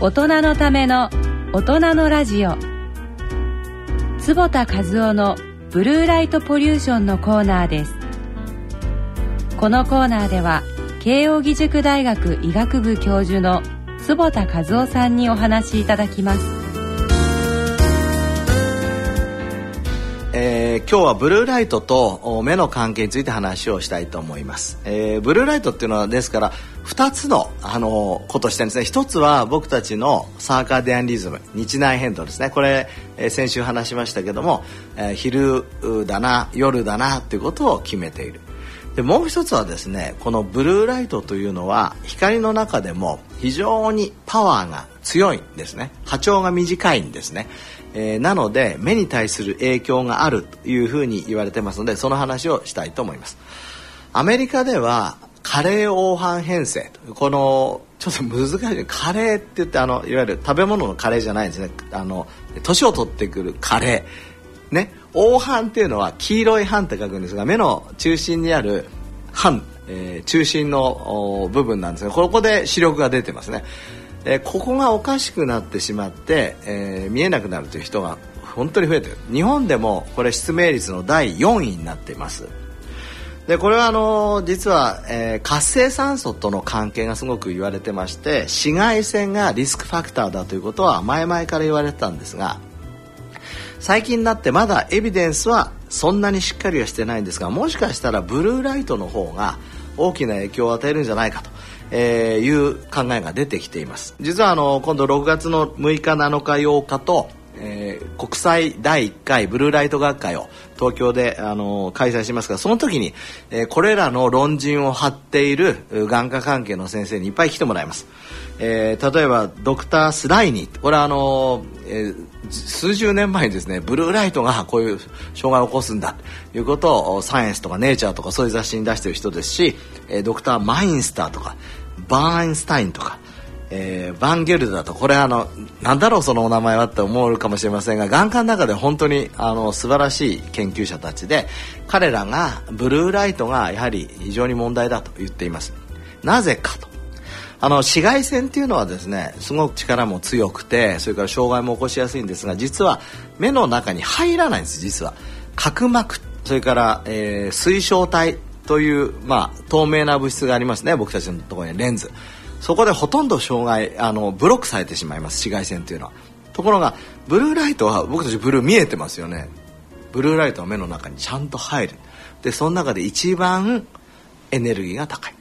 大人のための大人のラジオ。坪田和夫のブルーライトポリューションのコーナーです。このコーナーでは慶應義塾大学医学部教授の坪田和夫さんにお話しいただきます。えー、今日はブルーライトと目の関係について話をしたいと思います、えー、ブルーライトっていうのはですから2つの、あのことしてるんですね。1つは僕たちのサーカーディアンリズム日内変動ですね。これ、え、先週話しましたけども、え、昼だな夜だなっていうことを決めている。でもう一つはですねこのブルーライトというのは光の中でも非常にパワーが強いんですね。波長が短いんですね。えー、なので目に対する影響があるというふうに言われてますのでその話をしたいと思います。アメリカでは加齢黄斑変性このちょっと難しい。加齢って言ってあのいわゆる食べ物の加齢じゃないんですね。あの年を取ってくる加齢ね。黄斑っていうのは黄色い斑って書くんですが目の中心にある斑、えー、中心の部分なんですがここで視力が出てますね。えー、ここがおかしくなってしまって、えー、見えなくなるという人が本当に増えてる。日本でもこれ失明率の第4位になっています。でこれはあの実は、えー、活性酸素との関係がすごく言われてまして紫外線がリスクファクターだということは前々から言われてたんですが最近になってまだエビデンスはそんなにしっかりはしてないんですがもしかしたらブルーライトの方が大きな影響を与えるんじゃないかとえー、いう考えが出てきています。実はあの今度6月の6日7日8日と、国際第1回ブルーライト学会を東京であの開催しますがその時に、え、これらの論陣を張っている眼科関係の先生にいっぱい来てもらいます、えー、例えばドクター・スライニー。これはあの、えー、数十年前にですねブルーライトがこういう障害を起こすんだ。ということをサイエンスとかネイチャーとかそういう雑誌に出してる人ですし、え、ドクター・マインスターとかバーンスタインとか、えー、バンゲルダとこれあのなんだろうそのお名前はって思うかもしれませんが眼科の中で本当にあの素晴らしい研究者たちで彼らがブルーライトがやはり非常に問題だと言っています。なぜかと。あの紫外線っていうのはですねすごく力も強くてそれから障害も起こしやすいんですが実は目の中に入らないんです実は。角膜それから、えー、水晶体という、まあ、透明な物質がありますね僕たちのところにレンズ。そこでほとんど障害あのブロックされてしまいます紫外線というのは。ところがブルーライトは僕たちブルー見えてますよね。ブルーライトは目の中にちゃんと入る。でその中で一番エネルギーが高い。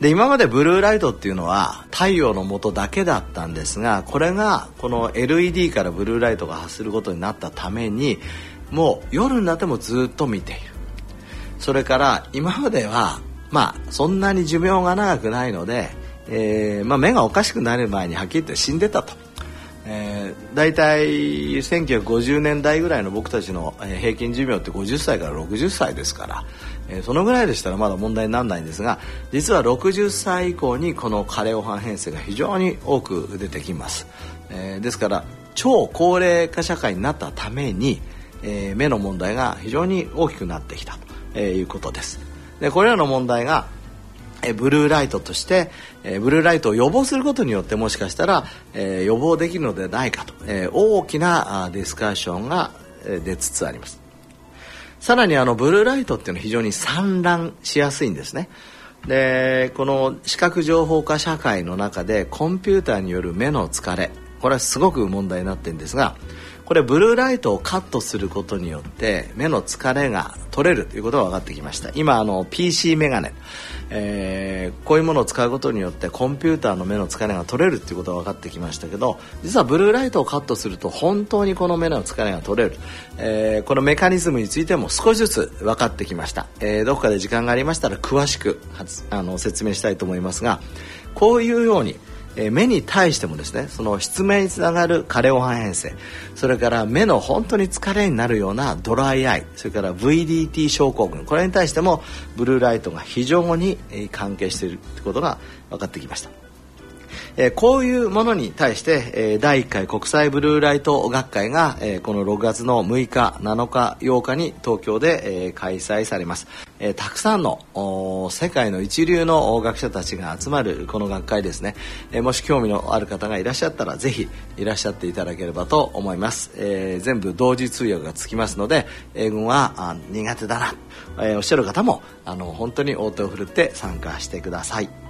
で今までブルーライトっていうのは太陽の下だけだったんですがこれがこの LED からブルーライトが発することになったためにもう夜になってもずっと見ている。それから今まではまあそんなに寿命が長くないので、えーまあ、目がおかしくなる前にはっきり言って死んでたと。えー、大体1950年代ぐらいの僕たちの平均寿命って50歳から60歳ですから、えー、そのぐらいでしたらまだ問題にならないんですが実は60歳以降にこの加齢黄斑変性が非常に多く出てきます、えー、ですから超高齢化社会になったために、え、目の問題が非常に大きくなってきたえー、いうことですでこれらの問題がえブルーライトとして、えブルーライトを予防することによってもしかしたら、え予防できるのではないかと、え大きなディスカッションが、え出つつあります。さらにあのブルーライトっていうのは非常に散乱しやすいんですね。でこの視覚情報化社会の中でコンピューターによる目の疲れこれはすごく問題になってるんですがこれブルーライトをカットすることによって目の疲れが取れるということが分かってきました。今あの PC メガネ、えー、こういうものを使うことによってコンピューターの目の疲れが取れるということが分かってきましたけど実はブルーライトをカットすると本当にこの目の疲れが取れる、えー、このメカニズムについても少しずつ分かってきました、えー、どこかで時間がありましたら詳しくあの説明したいと思いますがこういうようにえ目に対してもですねその失明につながる加齢黄斑変性それから目の本当に疲れになるようなドライアイそれから VDT 症候群これに対してもブルーライトが非常に関係しているということが分かってきました。えー、こういうものに対して、えー、第1回国際ブルーライト学会が、えー、この6月の6日7日8日に東京で、え、開催されます、えー、たくさんの世界の一流の学者たちが集まるこの学会ですね、えー、もし興味のある方がいらっしゃったらぜひいらっしゃっていただければと思います、えー、全部同時通訳がつきますので英語は苦手だな、え、おっしゃる方もあの本当に応答を振るって参加してください。